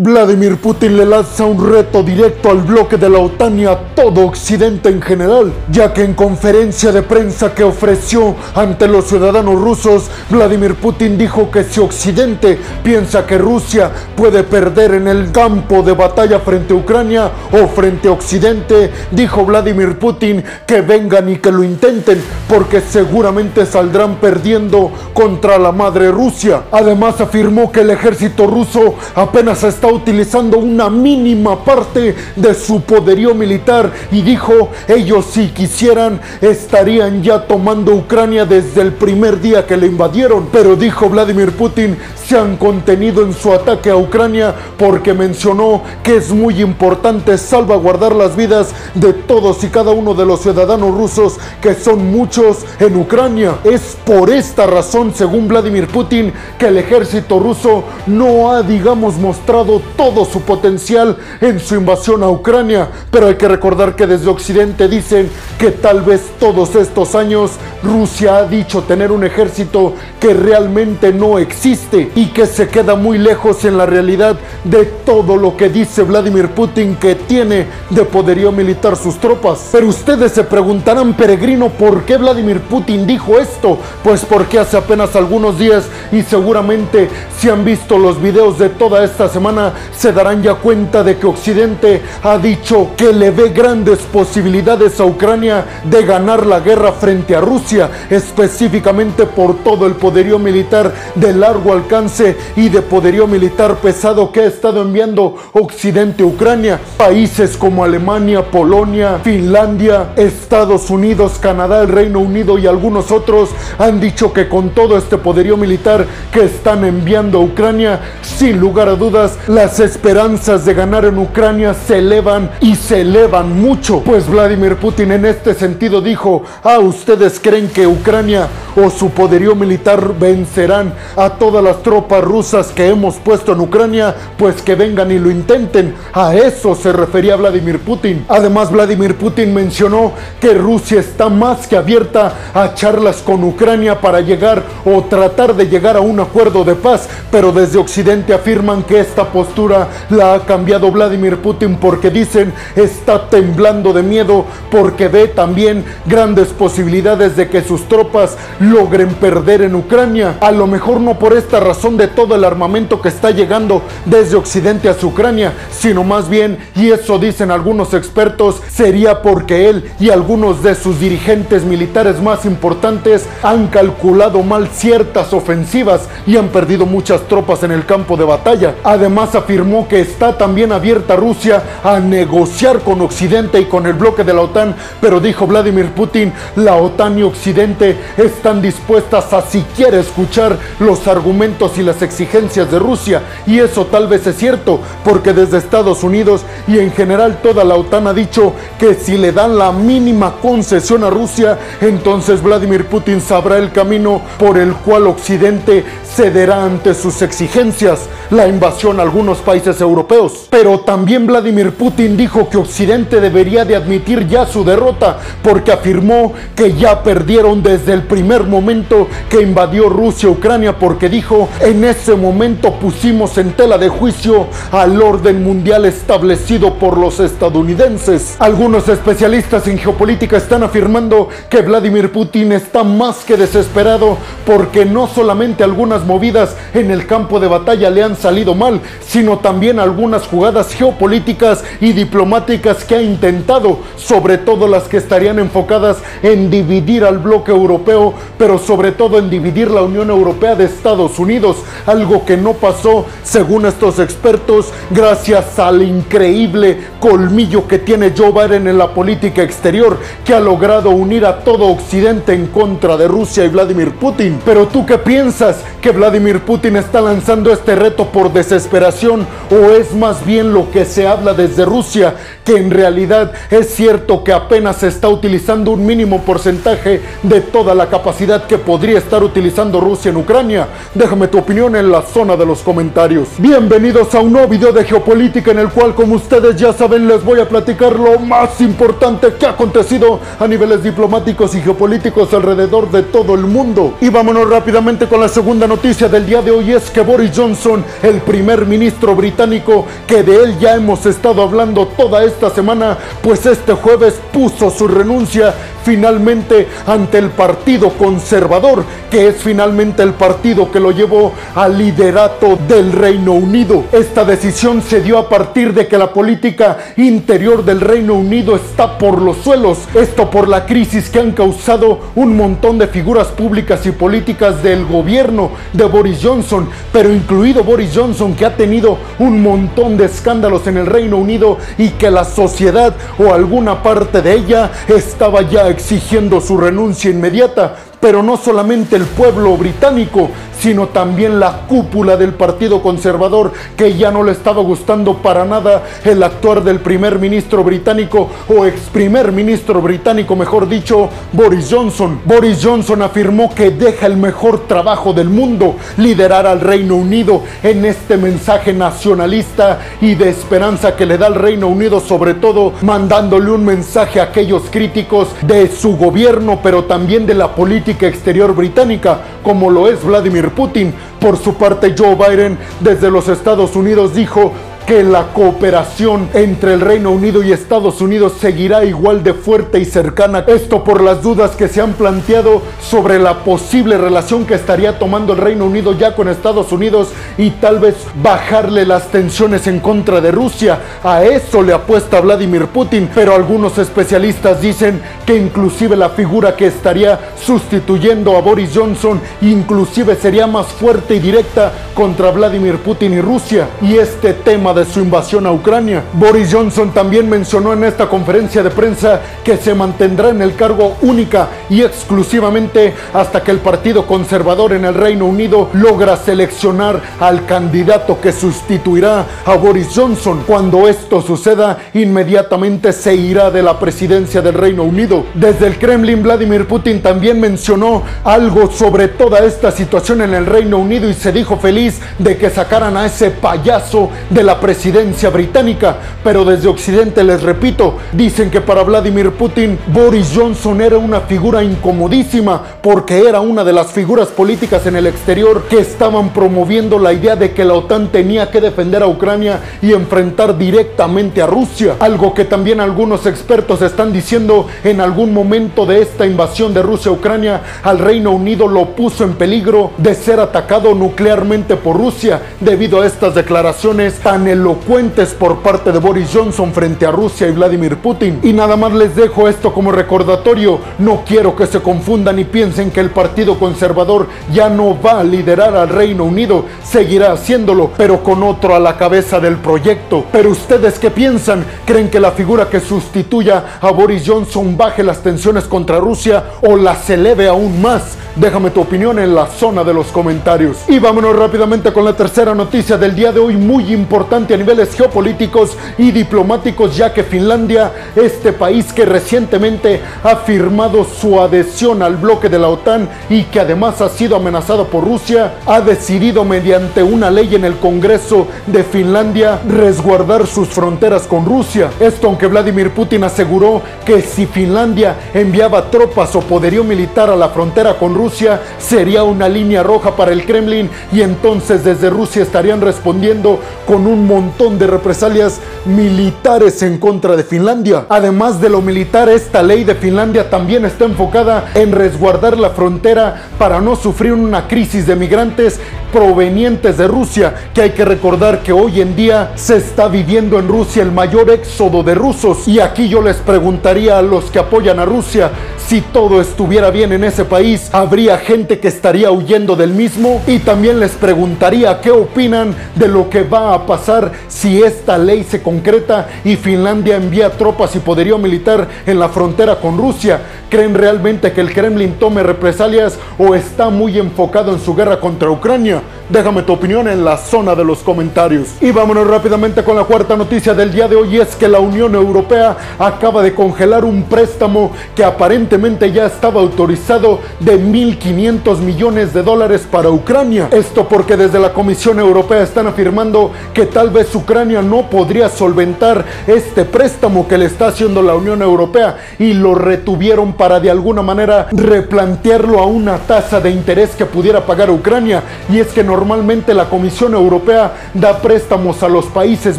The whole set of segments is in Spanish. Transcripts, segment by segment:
Vladimir Putin le lanza un reto directo al bloque de la OTAN y a todo Occidente en general, ya que en conferencia de prensa que ofreció ante los ciudadanos rusos, Vladimir Putin dijo que si Occidente piensa que Rusia puede perder en el campo de batalla frente a Ucrania o frente a Occidente, dijo Vladimir Putin que vengan y que lo intenten, porque seguramente saldrán perdiendo contra la madre Rusia. Además afirmó que el ejército ruso apenas está utilizando una mínima parte de su poderío militar y dijo, ellos si quisieran estarían ya tomando Ucrania desde el primer día que le invadieron. Pero dijo Vladimir Putin, se han contenido en su ataque a Ucrania porque mencionó que es muy importante salvaguardar las vidas de todos y cada uno de los ciudadanos rusos que son muchos en Ucrania. Es por esta razón, según Vladimir Putin, que el ejército ruso no ha, digamos, mostrado todo su potencial en su invasión a Ucrania. Pero hay que recordar que desde Occidente dicen que tal vez todos estos años Rusia ha dicho tener un ejército que realmente no existe y que se queda muy lejos en la realidad de todo lo que dice Vladimir Putin que tiene de poderío militar sus tropas. Pero ustedes se preguntarán, peregrino, ¿por qué Vladimir Putin dijo esto? Pues porque hace apenas algunos días y seguramente si han visto los videos de toda esta semana se darán ya cuenta de que Occidente ha dicho que le ve grandes posibilidades a Ucrania de ganar la guerra frente a Rusia, específicamente por todo el poderío militar de largo alcance y de poderío militar pesado que ha estado enviando Occidente a Ucrania. Países como Alemania, Polonia, Finlandia, Estados Unidos, Canadá, el Reino Unido y algunos otros han dicho que con todo este poderío militar que están enviando a Ucrania, sin lugar a dudas, las esperanzas de ganar en Ucrania se elevan y se elevan mucho. Pues Vladimir Putin en este sentido dijo, ah, ustedes creen que Ucrania o su poderío militar vencerán a todas las tropas rusas que hemos puesto en Ucrania, pues que vengan y lo intenten. A eso se refería Vladimir Putin. Además, Vladimir Putin mencionó que Rusia está más que abierta a charlas con Ucrania para llegar o tratar de llegar a un acuerdo de paz, pero desde Occidente afirman que esta postura la ha cambiado Vladimir Putin porque dicen está temblando de miedo porque ve también grandes posibilidades de que sus tropas logren perder en Ucrania. A lo mejor no por esta razón de todo el armamento que está llegando desde Occidente hacia Ucrania, sino más bien, y eso dicen algunos expertos, sería porque él y algunos de sus dirigentes militares más importantes han calculado mal ciertas ofensivas y han perdido muchas tropas en el campo de batalla. Además afirmó que está también abierta Rusia a negociar con Occidente y con el bloque de la OTAN, pero dijo Vladimir Putin, la OTAN y Occidente están dispuestas a siquiera escuchar los argumentos y las exigencias de Rusia. Y eso tal vez es cierto, porque desde Estados Unidos y en general toda la OTAN ha dicho que si le dan la mínima concesión a Rusia, entonces Vladimir Putin sabrá el camino por el cual Occidente cederá ante sus exigencias la invasión a algunos países europeos. Pero también Vladimir Putin dijo que Occidente debería de admitir ya su derrota porque afirmó que ya perdieron desde el primer momento que invadió Rusia Ucrania porque dijo en ese momento pusimos en tela de juicio al orden mundial establecido por los estadounidenses. Algunos especialistas en geopolítica están afirmando que Vladimir Putin está más que desesperado porque no solamente algunas movidas en el campo de batalla le han salido mal, sino también algunas jugadas geopolíticas y diplomáticas que ha intentado, sobre todo las que estarían enfocadas en dividir al bloque europeo, pero sobre todo en dividir la Unión Europea de Estados Unidos, algo que no pasó, según estos expertos, gracias al increíble colmillo que tiene Joe Biden en la política exterior, que ha logrado unir a todo Occidente en contra de Rusia y Vladimir Putin. Pero tú qué piensas? ¿Que Vladimir Putin está lanzando este reto por desesperación o es más bien lo que se habla desde Rusia, que en realidad es cierto que apenas se está utilizando un mínimo porcentaje de toda la capacidad que podría estar utilizando Rusia en Ucrania? Déjame tu opinión en la zona de los comentarios. Bienvenidos a un nuevo video de geopolítica en el cual, como ustedes ya saben, les voy a platicar lo más importante que ha acontecido a niveles diplomáticos y geopolíticos alrededor de todo el mundo. Y vámonos rápidamente con la segunda noticia del día de hoy es que Boris Johnson, el primer ministro británico, que de él ya hemos estado hablando toda esta semana, pues este jueves puso su renuncia finalmente ante el Partido Conservador, que es finalmente el partido que lo llevó al liderato del Reino Unido. Esta decisión se dio a partir de que la política interior del Reino Unido está por los suelos. Esto por la crisis que han causado un montón de figuras públicas y políticas del gobierno de Boris Johnson, pero incluido Boris Johnson que ha tenido un montón de escándalos en el Reino Unido y que la sociedad o alguna parte de ella estaba ya exigiendo su renuncia inmediata. Pero no solamente el pueblo británico, sino también la cúpula del Partido Conservador, que ya no le estaba gustando para nada el actuar del primer ministro británico o ex primer ministro británico, mejor dicho, Boris Johnson. Boris Johnson afirmó que deja el mejor trabajo del mundo, liderar al Reino Unido en este mensaje nacionalista y de esperanza que le da al Reino Unido, sobre todo mandándole un mensaje a aquellos críticos de su gobierno, pero también de la política exterior británica, como lo es Vladimir Putin. Por su parte, Joe Biden desde los Estados Unidos dijo que la cooperación entre el Reino Unido y Estados Unidos seguirá igual de fuerte y cercana. Esto por las dudas que se han planteado sobre la posible relación que estaría tomando el Reino Unido ya con Estados Unidos y tal vez bajarle las tensiones en contra de Rusia. A eso le apuesta Vladimir Putin, pero algunos especialistas dicen que inclusive la figura que estaría sustituyendo a Boris Johnson inclusive sería más fuerte y directa contra Vladimir Putin y Rusia. Y este tema de su invasión a Ucrania. Boris Johnson también mencionó en esta conferencia de prensa que se mantendrá en el cargo única y exclusivamente hasta que el Partido Conservador en el Reino Unido logra seleccionar al candidato que sustituirá a Boris Johnson. Cuando esto suceda, inmediatamente se irá de la presidencia del Reino Unido. Desde el Kremlin, Vladimir Putin también mencionó algo sobre toda esta situación en el Reino Unido y se dijo feliz de que sacaran a ese payaso de la presidencia presidencia británica, pero desde Occidente les repito, dicen que para Vladimir Putin Boris Johnson era una figura incomodísima porque era una de las figuras políticas en el exterior que estaban promoviendo la idea de que la OTAN tenía que defender a Ucrania y enfrentar directamente a Rusia, algo que también algunos expertos están diciendo en algún momento de esta invasión de Rusia a Ucrania, al Reino Unido lo puso en peligro de ser atacado nuclearmente por Rusia debido a estas declaraciones tan elocuentes por parte de Boris Johnson frente a Rusia y Vladimir Putin. Y nada más les dejo esto como recordatorio. No quiero que se confundan y piensen que el Partido Conservador ya no va a liderar al Reino Unido. Seguirá haciéndolo, pero con otro a la cabeza del proyecto. Pero ustedes qué piensan? ¿Creen que la figura que sustituya a Boris Johnson baje las tensiones contra Rusia o las eleve aún más? Déjame tu opinión en la zona de los comentarios. Y vámonos rápidamente con la tercera noticia del día de hoy, muy importante a niveles geopolíticos y diplomáticos, ya que Finlandia, este país que recientemente ha firmado su adhesión al bloque de la OTAN y que además ha sido amenazado por Rusia, ha decidido mediante una ley en el Congreso de Finlandia resguardar sus fronteras con Rusia. Esto aunque Vladimir Putin aseguró que si Finlandia enviaba tropas o poderío militar a la frontera con Rusia, sería una línea roja para el Kremlin y entonces desde Rusia estarían respondiendo con un montón de represalias militares en contra de Finlandia. Además de lo militar, esta ley de Finlandia también está enfocada en resguardar la frontera para no sufrir una crisis de migrantes provenientes de Rusia, que hay que recordar que hoy en día se está viviendo en Rusia el mayor éxodo de rusos. Y aquí yo les preguntaría a los que apoyan a Rusia, si todo estuviera bien en ese país, ¿habría gente que estaría huyendo del mismo? Y también les preguntaría qué opinan de lo que va a pasar si esta ley se concreta y Finlandia envía tropas y poderío militar en la frontera con Rusia. ¿Creen realmente que el Kremlin tome represalias o está muy enfocado en su guerra contra Ucrania? Déjame tu opinión en la zona de los comentarios. Y vámonos rápidamente con la cuarta noticia del día de hoy es que la Unión Europea acaba de congelar un préstamo que aparentemente ya estaba autorizado de 1.500 millones de dólares para Ucrania. Esto porque desde la Comisión Europea están afirmando que tal vez Ucrania no podría solventar este préstamo que le está haciendo la Unión Europea y lo retuvieron para de alguna manera replantearlo a una tasa de interés que pudiera pagar Ucrania. Y es que normalmente la Comisión Europea da préstamos a los países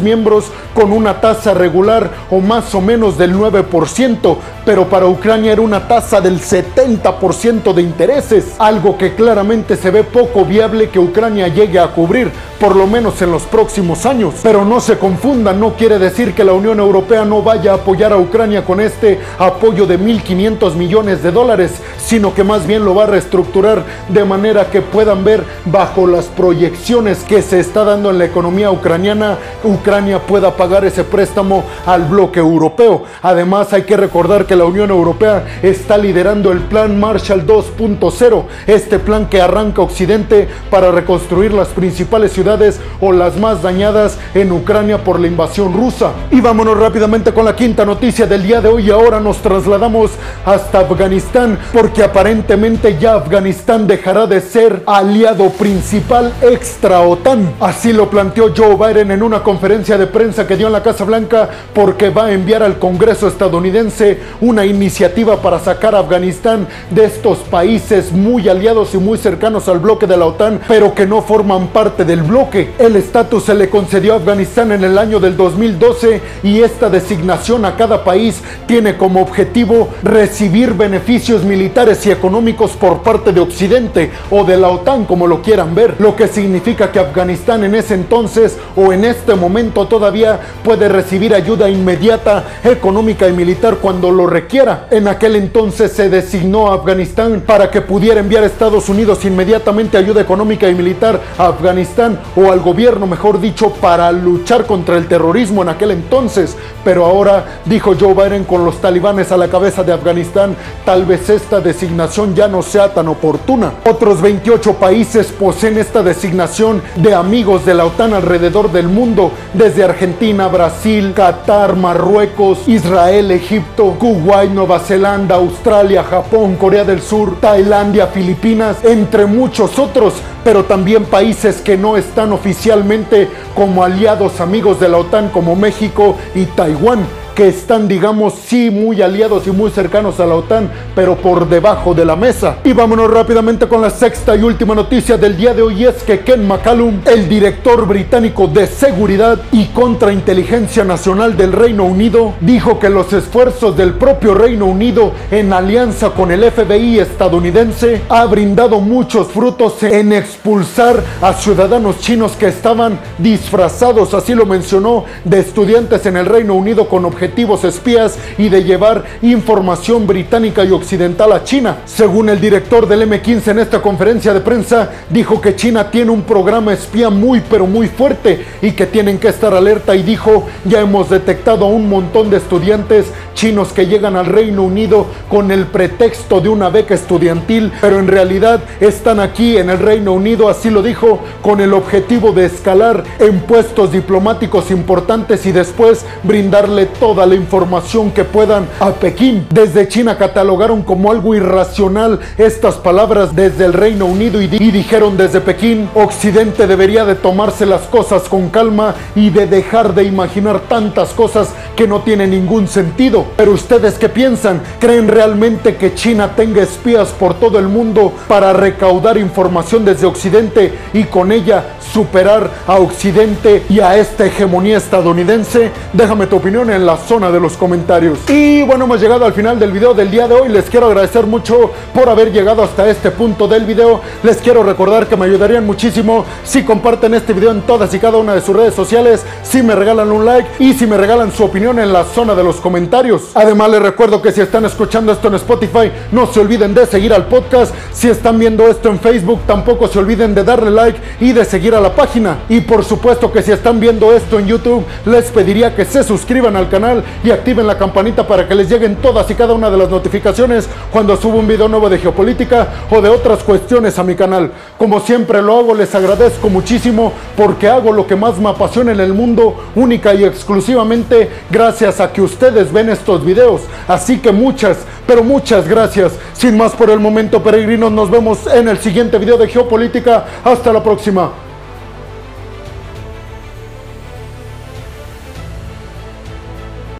miembros con una tasa regular o más o menos del 9%, pero para Ucrania era una tasa del 70% de intereses, algo que claramente se ve poco viable que Ucrania llegue a cubrir, por lo menos en los próximos años. Pero no se confundan, no quiere decir que la Unión Europea no vaya a apoyar a Ucrania con este apoyo de 1.500 millones de dólares, sino que más bien lo va a reestructurar de manera que puedan ver bajo las proyecciones que se está dando en la economía ucraniana, Ucrania pueda pagar ese préstamo al bloque europeo. Además hay que recordar que la Unión Europea está liderando el plan Marshall 2.0, este plan que arranca Occidente para reconstruir las principales ciudades o las más dañadas en Ucrania por la invasión rusa. Y vámonos rápidamente con la quinta noticia del día de hoy. Ahora nos trasladamos hasta Afganistán porque aparentemente ya Afganistán dejará de ser aliado principal extra OTAN. Así lo planteó Joe Biden en una conferencia de prensa que dio en la Casa Blanca porque va a enviar al Congreso estadounidense una iniciativa para sacar a Afganistán de estos países muy aliados y muy cercanos al bloque de la OTAN, pero que no forman parte del bloque. El estatus se le concedió a Afganistán en el año del 2012 y esta designación a cada país tiene como objetivo recibir beneficios militares y económicos por parte de Occidente o de la OTAN, como lo quieran ver, lo que significa que Afganistán en ese entonces o en este momento todavía puede recibir ayuda inmediata, económica y militar cuando lo requiera. En aquel entonces se designó a Afganistán para que pudiera enviar Estados Unidos inmediatamente ayuda económica y militar a Afganistán o al gobierno, mejor dicho, para luchar contra el terrorismo en aquel entonces. Pero ahora, dijo Joe Biden, con los talibanes a la cabeza de Afganistán, tal vez esta designación ya no sea tan oportuna. Otros 28 países poseen esta designación de amigos de la OTAN alrededor del mundo, desde Argentina, Brasil, Qatar, Marruecos, Israel, Egipto, Kuwait, Nueva Zelanda, Australia, Japón, Corea del Sur, Tailandia, Filipinas, entre muchos otros, pero también países que no están oficialmente como aliados amigos de la OTAN como México y Taiwán que están, digamos, sí muy aliados y muy cercanos a la OTAN, pero por debajo de la mesa. Y vámonos rápidamente con la sexta y última noticia del día de hoy es que Ken McCallum, el director británico de seguridad y contrainteligencia nacional del Reino Unido, dijo que los esfuerzos del propio Reino Unido en alianza con el FBI estadounidense ha brindado muchos frutos en expulsar a ciudadanos chinos que estaban disfrazados, así lo mencionó, de estudiantes en el Reino Unido con objetivos objetivos espías y de llevar información británica y occidental a China. Según el director del M15 en esta conferencia de prensa, dijo que China tiene un programa espía muy pero muy fuerte y que tienen que estar alerta y dijo, ya hemos detectado a un montón de estudiantes chinos que llegan al Reino Unido con el pretexto de una beca estudiantil, pero en realidad están aquí en el Reino Unido, así lo dijo, con el objetivo de escalar en puestos diplomáticos importantes y después brindarle todo toda la información que puedan a Pekín. Desde China catalogaron como algo irracional estas palabras desde el Reino Unido y, dijeron desde Pekín, Occidente debería de tomarse las cosas con calma y de dejar de imaginar tantas cosas que no tienen ningún sentido. Pero ustedes qué piensan? ¿Creen realmente que China tenga espías por todo el mundo para recaudar información desde Occidente y con ella superar a Occidente y a esta hegemonía estadounidense? Déjame tu opinión en la zona de los comentarios. Y bueno, hemos llegado al final del video del día de hoy. Les quiero agradecer mucho por haber llegado hasta este punto del video. Les quiero recordar que me ayudarían muchísimo si comparten este video en todas y cada una de sus redes sociales, si me regalan un like y si me regalan su opinión en la zona de los comentarios. Además les recuerdo que si están escuchando esto en Spotify, no se olviden de seguir al podcast. Si están viendo esto en Facebook, tampoco se olviden de darle like y de seguir a la página. Y por supuesto que si están viendo esto en YouTube, les pediría que se suscriban al canal y activen la campanita para que les lleguen todas y cada una de las notificaciones cuando subo un video nuevo de geopolítica o de otras cuestiones a mi canal. Como siempre lo hago, les agradezco muchísimo porque hago lo que más me apasiona en el mundo, única y exclusivamente gracias a que ustedes ven estos videos. Así que muchas, pero muchas gracias. Sin más por el momento, peregrinos, nos vemos en el siguiente video de geopolítica. Hasta la próxima.